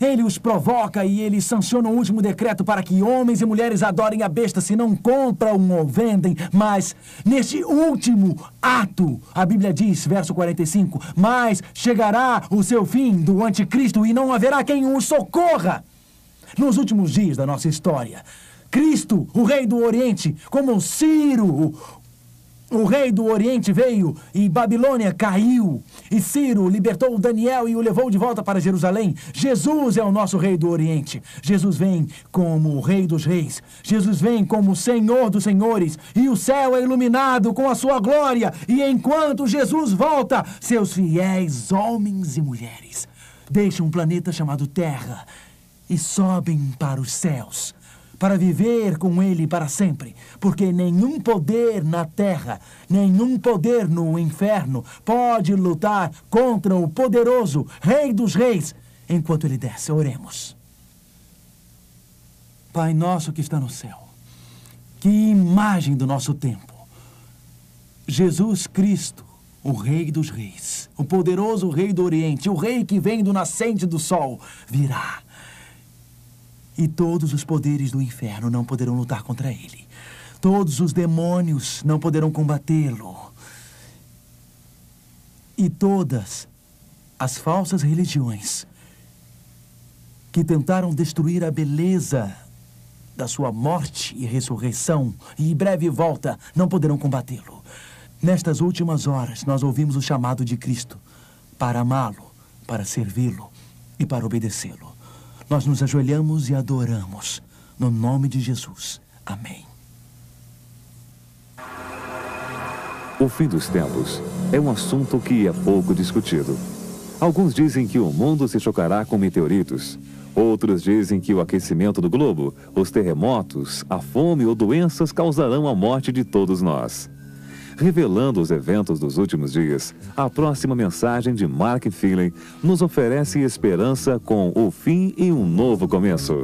ele os provoca e ele sanciona o último decreto para que homens e mulheres adorem a besta se não compram ou vendem. Mas, neste último ato, a Bíblia diz, verso 45, mas chegará o seu fim do anticristo e não haverá quem o socorra. Nos últimos dias da nossa história, Cristo, o rei do Oriente, como Ciro, o rei do Oriente veio e Babilônia caiu. E Ciro libertou Daniel e o levou de volta para Jerusalém. Jesus é o nosso rei do Oriente. Jesus vem como o rei dos reis. Jesus vem como o senhor dos senhores. E o céu é iluminado com a sua glória. E enquanto Jesus volta, seus fiéis homens e mulheres deixam um planeta chamado Terra e sobem para os céus para viver com Ele para sempre, porque nenhum poder na terra, nenhum poder no inferno pode lutar contra o poderoso Rei dos Reis enquanto Ele desce. Oremos. Pai nosso que está no céu, que imagem do nosso tempo. Jesus Cristo, o Rei dos Reis, o poderoso Rei do Oriente, o Rei que vem do nascente do sol, virá e todos os poderes do inferno não poderão lutar contra ele. Todos os demônios não poderão combatê-lo. E todas as falsas religiões que tentaram destruir a beleza da sua morte e ressurreição e breve volta não poderão combatê-lo. Nestas últimas horas, nós ouvimos o chamado de Cristo para amá-lo, para servi-lo e para obedecê-lo. Nós nos ajoelhamos e adoramos. No nome de Jesus. Amém. O fim dos tempos é um assunto que é pouco discutido. Alguns dizem que o mundo se chocará com meteoritos. Outros dizem que o aquecimento do globo, os terremotos, a fome ou doenças causarão a morte de todos nós revelando os eventos dos últimos dias, a próxima mensagem de Mark Feeling nos oferece esperança com o fim e um novo começo.